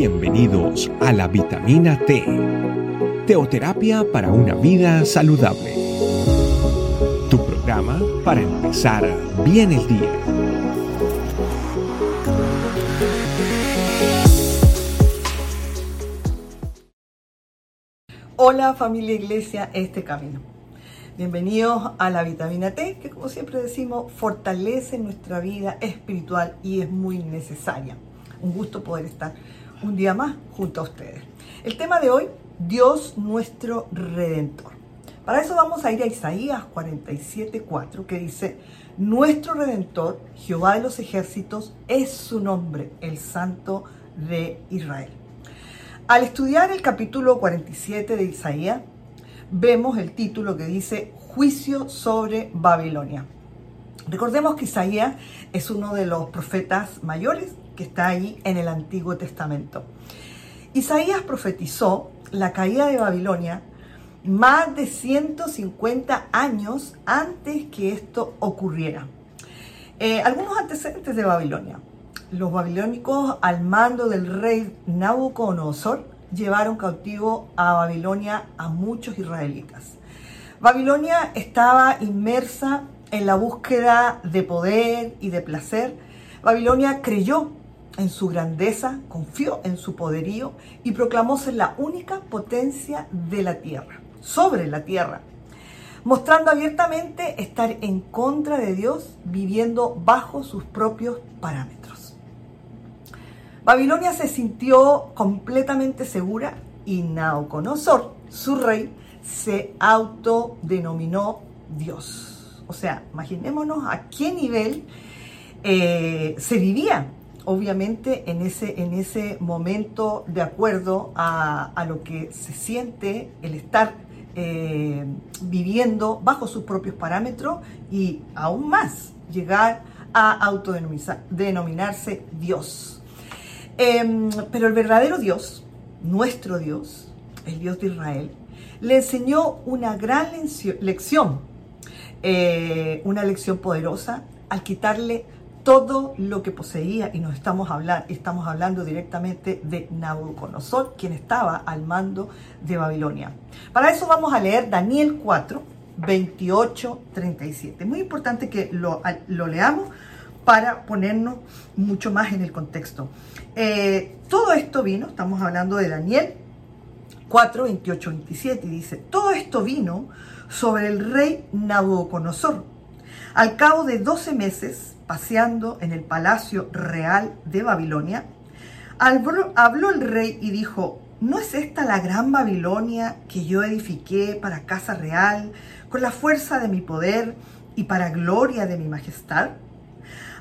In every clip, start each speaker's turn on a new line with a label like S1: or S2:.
S1: Bienvenidos a la vitamina T, teoterapia para una vida saludable. Tu programa para empezar bien el día.
S2: Hola familia Iglesia, este camino. Bienvenidos a la vitamina T, que como siempre decimos, fortalece nuestra vida espiritual y es muy necesaria. Un gusto poder estar un día más junto a ustedes. El tema de hoy, Dios nuestro Redentor. Para eso vamos a ir a Isaías 47:4 que dice, nuestro Redentor, Jehová de los ejércitos, es su nombre, el Santo de Israel. Al estudiar el capítulo 47 de Isaías, vemos el título que dice Juicio sobre Babilonia. Recordemos que Isaías es uno de los profetas mayores que está ahí en el Antiguo Testamento. Isaías profetizó la caída de Babilonia más de 150 años antes que esto ocurriera. Eh, algunos antecedentes de Babilonia. Los babilónicos, al mando del rey Nabucodonosor, llevaron cautivo a Babilonia a muchos israelitas. Babilonia estaba inmersa en la búsqueda de poder y de placer. Babilonia creyó en su grandeza, confió en su poderío y proclamó ser la única potencia de la tierra, sobre la tierra, mostrando abiertamente estar en contra de Dios, viviendo bajo sus propios parámetros. Babilonia se sintió completamente segura y Nabucodonosor, su rey, se autodenominó Dios. O sea, imaginémonos a qué nivel eh, se vivía obviamente en ese, en ese momento de acuerdo a, lo que se siente el estar eh, viviendo bajo sus propios parámetros y aún más llegar a autodenominarse Dios. Em, pero el verdadero Dios, nuestro Dios, el Dios de Israel, le enseñó una gran lección, eh, una lección poderosa al quitarle todo lo que poseía y nos estamos, estamos hablando directamente de Nabucodonosor, quien estaba al mando de Babilonia. Para eso vamos a leer Daniel 4, 28, 37. Muy importante que lo, leamos para ponernos mucho más en el contexto. Eh, todo esto vino, estamos hablando de Daniel 4, 28, 27, y dice, todo esto vino sobre el rey Nabucodonosor. Al cabo de 12 meses, paseando en el palacio real de Babilonia, habló, el rey y dijo, ¿no es esta la gran Babilonia que yo edifiqué para casa real, con la fuerza de mi poder y para gloria de mi majestad?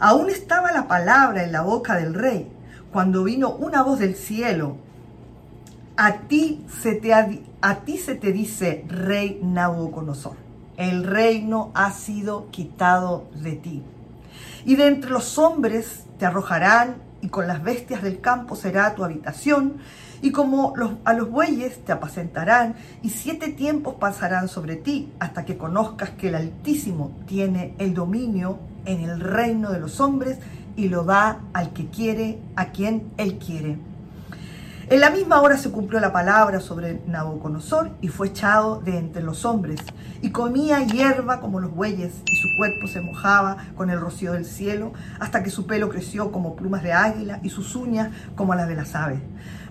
S2: Aún estaba la palabra en la boca del rey, cuando vino una voz del cielo. A ti se te, a ti se te dice, rey Nabucodonosor, el reino ha sido quitado de ti y de entre los hombres te arrojarán, y con las bestias del campo será tu habitación, y como a los bueyes te apacentarán, y siete tiempos pasarán sobre ti, hasta que conozcas que el Altísimo tiene el dominio en el reino de los hombres, y lo da al que quiere, a quien él quiere. En la misma hora se cumplió la palabra sobre Nabucodonosor y fue echado de entre los hombres y comía hierba como los bueyes y su cuerpo se mojaba con el rocío del cielo hasta que su pelo creció como plumas de águila y sus uñas como las de las aves.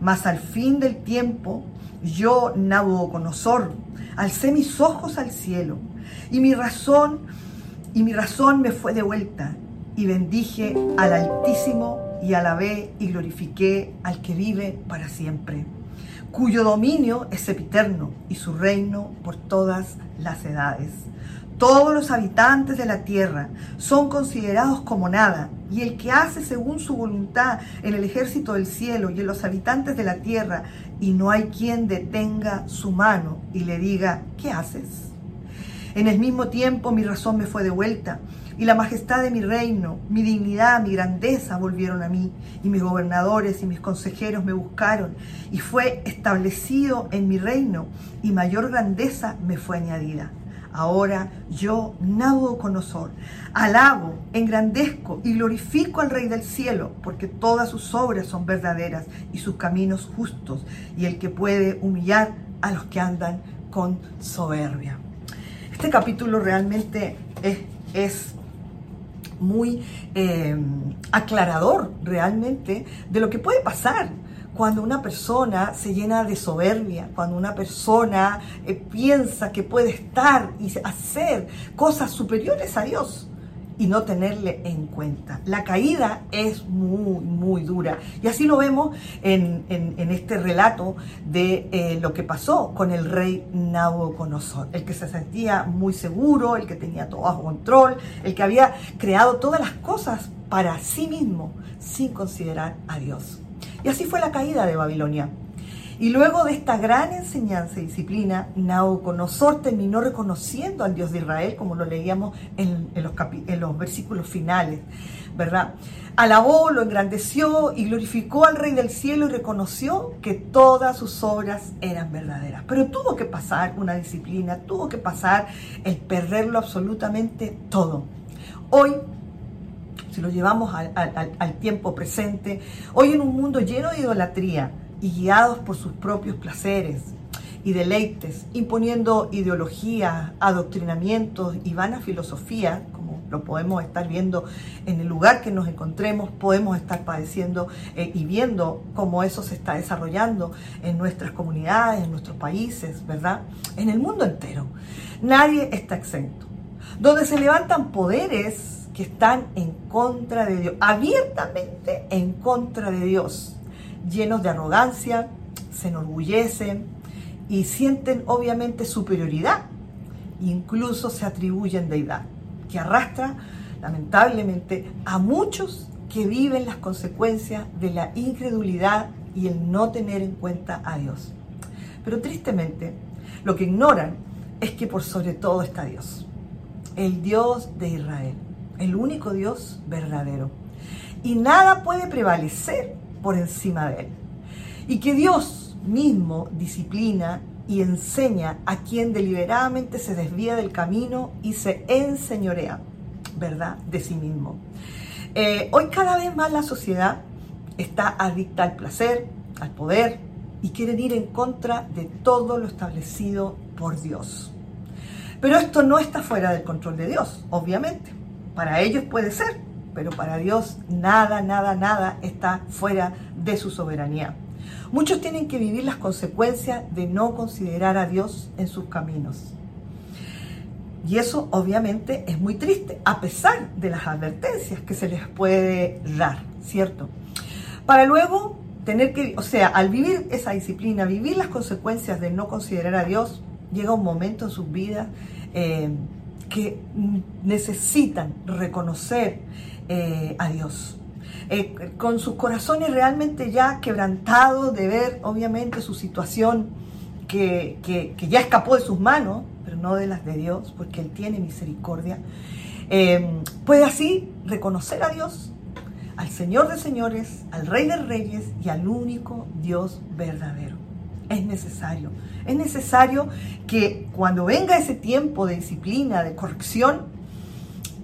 S2: Mas al fin del tiempo yo, Nabucodonosor, alcé mis ojos al cielo y mi razón y mi razón me fue de vuelta y bendije al Altísimo y alabé y glorifiqué al que vive para siempre, cuyo dominio es epiterno y su reino por todas las edades. Todos los habitantes de la tierra son considerados como nada, y el que hace según su voluntad en el ejército del cielo y en los habitantes de la tierra, y no hay quien detenga su mano y le diga, ¿qué haces? En el mismo tiempo mi razón me fue devuelta y la majestad de mi reino, mi dignidad, mi grandeza volvieron a mí, y mis gobernadores y mis consejeros me buscaron, y fue establecido en mi reino, y mayor grandeza me fue añadida. Ahora yo, Nabucodonosor, alabo, engrandezco y glorifico al Rey del cielo, porque todas sus obras son verdaderas y sus caminos justos, y el que puede humillar a los que andan con soberbia. Este capítulo realmente es, es muy eh, aclarador realmente de lo que puede pasar cuando una persona se llena de soberbia, cuando una persona eh, piensa que puede estar y hacer cosas superiores a Dios y no tenerle en cuenta. La caída es muy, muy dura. Y así lo vemos en, este relato de eh, lo que pasó con el rey Nabucodonosor, el que se sentía muy seguro, el que tenía todo bajo control, el que había creado todas las cosas para sí mismo sin considerar a Dios. Y así fue la caída de Babilonia. Y luego de esta gran enseñanza y disciplina, Nabucodonosor terminó reconociendo al Dios de Israel, como lo leíamos en, los, versículos finales, ¿verdad? Alabó, lo engrandeció y glorificó al Rey del cielo y reconoció que todas sus obras eran verdaderas. Pero tuvo que pasar una disciplina, tuvo que pasar el perderlo absolutamente todo. Hoy si lo llevamos al, tiempo presente, hoy en un mundo lleno de idolatría, y guiados por sus propios placeres y deleites, imponiendo ideologías, adoctrinamientos y vana filosofía, como lo podemos estar viendo en el lugar que nos encontremos, podemos estar padeciendo eh, y viendo cómo eso se está desarrollando en nuestras comunidades, en nuestros países, ¿verdad? En el mundo entero. Nadie está exento. Donde se levantan poderes que están en contra de Dios, abiertamente en contra de Dios llenos de arrogancia, se enorgullecen y sienten obviamente superioridad, incluso se atribuyen deidad, que arrastra lamentablemente a muchos que viven las consecuencias de la incredulidad y el no tener en cuenta a Dios. Pero tristemente, lo que ignoran es que por sobre todo está Dios, el Dios de Israel, el único Dios verdadero. Y nada puede prevalecer por encima de él. Y que Dios mismo disciplina y enseña a quien deliberadamente se desvía del camino y se enseñorea, ¿verdad?, de sí mismo. Eh, hoy cada vez más la sociedad está adicta al placer, al poder y quieren ir en contra de todo lo establecido por Dios. Pero esto no está fuera del control de Dios, obviamente. Para ellos puede ser, pero para Dios nada, nada, nada está fuera de su soberanía. Muchos tienen que vivir las consecuencias de no considerar a Dios en sus caminos. Y eso obviamente es muy triste, a pesar de las advertencias que se les puede dar, ¿cierto? Para luego tener que, o sea, al vivir esa disciplina, vivir las consecuencias de no considerar a Dios, llega un momento en sus vidas eh, que necesitan reconocer eh, a Dios. Eh, con sus corazones realmente ya quebrantados de ver obviamente su situación que, ya escapó de sus manos, pero no de las de Dios, porque Él tiene misericordia, eh, puede así reconocer a Dios, al Señor de señores, al Rey de reyes y al único Dios verdadero. Es necesario, es necesario que cuando venga ese tiempo de disciplina, de corrección,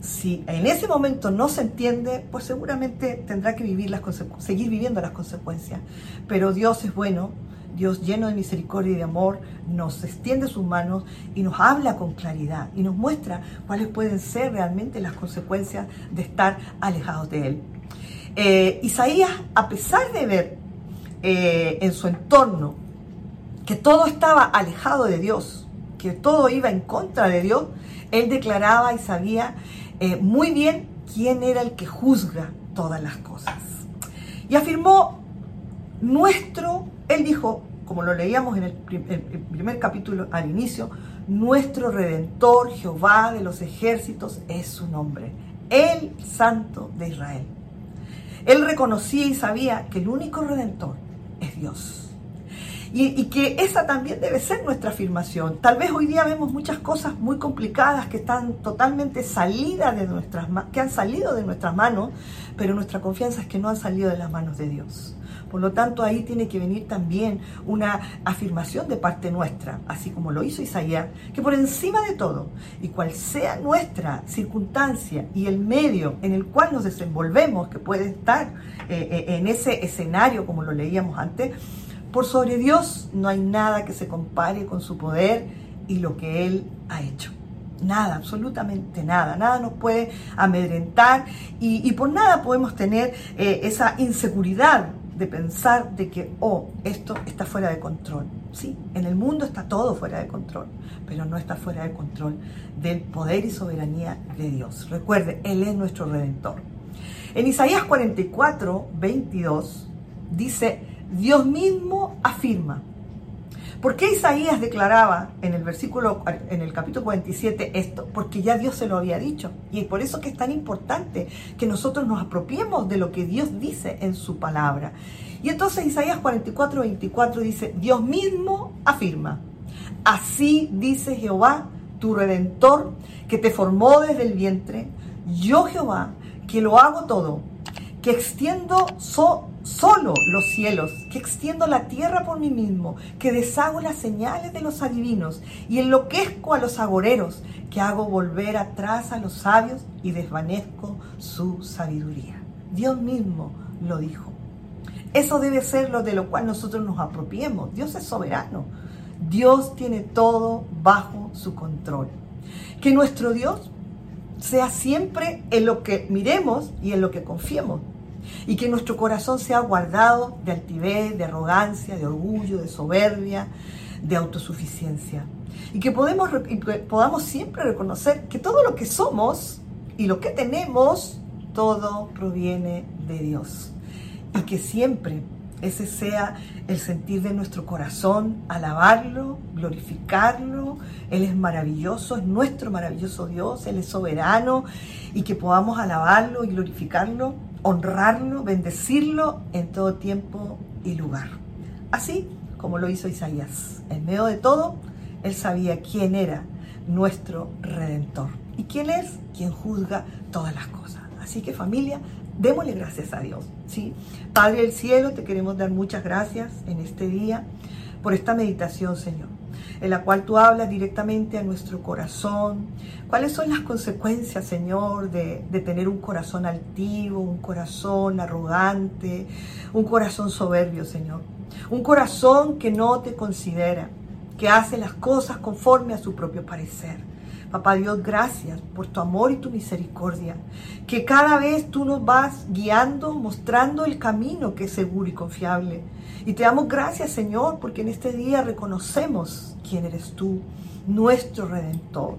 S2: si en ese momento no se entiende, pues seguramente tendrá que vivir las seguir viviendo las consecuencias. Pero Dios es bueno, Dios lleno de misericordia y de amor, nos extiende sus manos y nos habla con claridad y nos muestra cuáles pueden ser realmente las consecuencias de estar alejados de Él. Eh, Isaías, a pesar de ver eh, en su entorno que todo estaba alejado de Dios, que todo iba en contra de Dios, él declaraba y sabía eh, muy bien quién era el que juzga todas las cosas. Y afirmó nuestro, él dijo, como lo leíamos en el, primer capítulo al inicio, nuestro redentor, Jehová de los ejércitos, es su nombre, el santo de Israel. Él reconocía y sabía que el único redentor es Dios. Y, que esa también debe ser nuestra afirmación. Tal vez hoy día vemos muchas cosas muy complicadas que están totalmente salidas de nuestras que han salido de nuestras manos, pero nuestra confianza es que no han salido de las manos de Dios. Por lo tanto, ahí tiene que venir también una afirmación de parte nuestra, así como lo hizo Isaías, que por encima de todo, y cual sea nuestra circunstancia y el medio en el cual nos desenvolvemos, que puede estar eh, eh, en ese escenario, como lo leíamos antes, por sobre Dios no hay nada que se compare con su poder y lo que Él ha hecho. Nada, absolutamente nada. Nada nos puede amedrentar y, por nada podemos tener eh, esa inseguridad de pensar de que, oh, esto está fuera de control. Sí, en el mundo está todo fuera de control, pero no está fuera de control del poder y soberanía de Dios. Recuerde, Él es nuestro redentor. En Isaías 44, 22, dice, Dios mismo afirma, ¿Por qué Isaías declaraba en el versículo, en el capítulo 47 esto? Porque ya Dios se lo había dicho. Y por eso que es tan importante que nosotros nos apropiemos de lo que Dios dice en su palabra. Y entonces Isaías 44, 24 dice, Dios mismo afirma, así dice Jehová, tu redentor, que te formó desde el vientre, yo Jehová, que lo hago todo, que extiendo so solo los cielos, que extiendo la tierra por mí mismo, que deshago las señales de los adivinos y enloquezco a los agoreros, que hago volver atrás a los sabios y desvanezco su sabiduría. Dios mismo lo dijo. Eso debe ser lo de lo cual nosotros nos apropiemos. Dios es soberano. Dios tiene todo bajo su control. Que nuestro Dios sea siempre en lo que miremos y en lo que confiemos y que nuestro corazón sea guardado de altivez, de arrogancia, de orgullo, de soberbia, de autosuficiencia. Y que, podemos, podamos siempre reconocer que todo lo que somos y lo que tenemos, todo proviene de Dios. Y que siempre ese sea el sentir de nuestro corazón, alabarlo, glorificarlo. Él es maravilloso, es nuestro maravilloso Dios, Él es soberano y que podamos alabarlo y glorificarlo honrarlo, bendecirlo en todo tiempo y lugar. Así como lo hizo Isaías. En medio de todo, él sabía quién era nuestro redentor y quién es quien juzga todas las cosas. Así que familia, démosle gracias a Dios. ¿sí? Padre del cielo, te queremos dar muchas gracias en este día por esta meditación, Señor en la cual tú hablas directamente a nuestro corazón. ¿Cuáles son las consecuencias, Señor, de, de tener un corazón altivo, un corazón arrogante, un corazón soberbio, Señor? Un corazón que no te considera, que hace las cosas conforme a su propio parecer. Papá Dios, gracias por tu amor y tu misericordia, que cada vez tú nos vas guiando, mostrando el camino que es seguro y confiable. Y te damos gracias, Señor, porque en este día reconocemos quién eres tú, nuestro Redentor,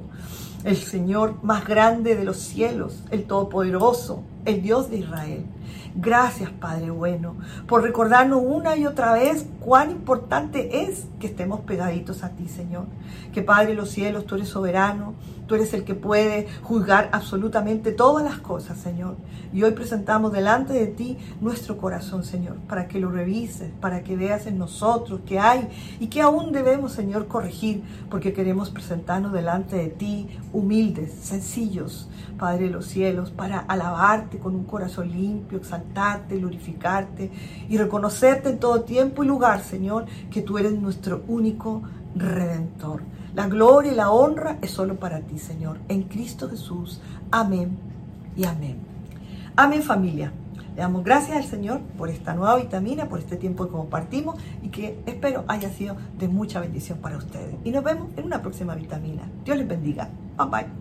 S2: el Señor más grande de los cielos, el Todopoderoso, el Dios de Israel. Gracias, Padre bueno, por recordarnos una y otra vez cuán importante es que estemos pegaditos a ti, Señor. Que Padre de los cielos, tú eres soberano, tú eres el que puede juzgar absolutamente todas las cosas, Señor. Y hoy presentamos delante de ti nuestro corazón, Señor, para que lo revises, para que veas en nosotros qué hay y qué aún debemos, Señor, corregir, porque queremos presentarnos delante de ti humildes, sencillos, Padre de los cielos, para alabarte con un corazón limpio, exaltarte, glorificarte y reconocerte en todo tiempo y lugar, Señor, que tú eres nuestro único redentor. La gloria y la honra es solo para ti, Señor, en Cristo Jesús. Amén y amén. Amén familia. Le damos gracias al Señor por esta nueva vitamina, por este tiempo que compartimos y que espero haya sido de mucha bendición para ustedes. Y nos vemos en una próxima vitamina. Dios les bendiga. Bye bye.